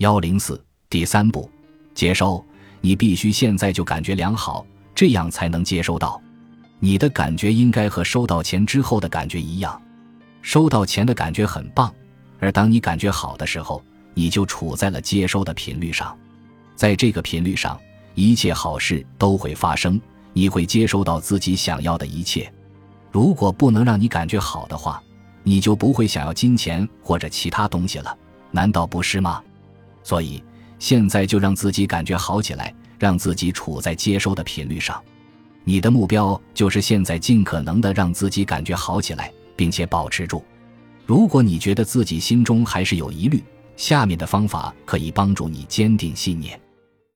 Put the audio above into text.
幺零四第三步，接收。你必须现在就感觉良好，这样才能接收到。你的感觉应该和收到钱之后的感觉一样。收到钱的感觉很棒，而当你感觉好的时候，你就处在了接收的频率上。在这个频率上，一切好事都会发生，你会接收到自己想要的一切。如果不能让你感觉好的话，你就不会想要金钱或者其他东西了，难道不是吗？所以。现在就让自己感觉好起来，让自己处在接收的频率上。你的目标就是现在尽可能的让自己感觉好起来，并且保持住。如果你觉得自己心中还是有疑虑，下面的方法可以帮助你坚定信念。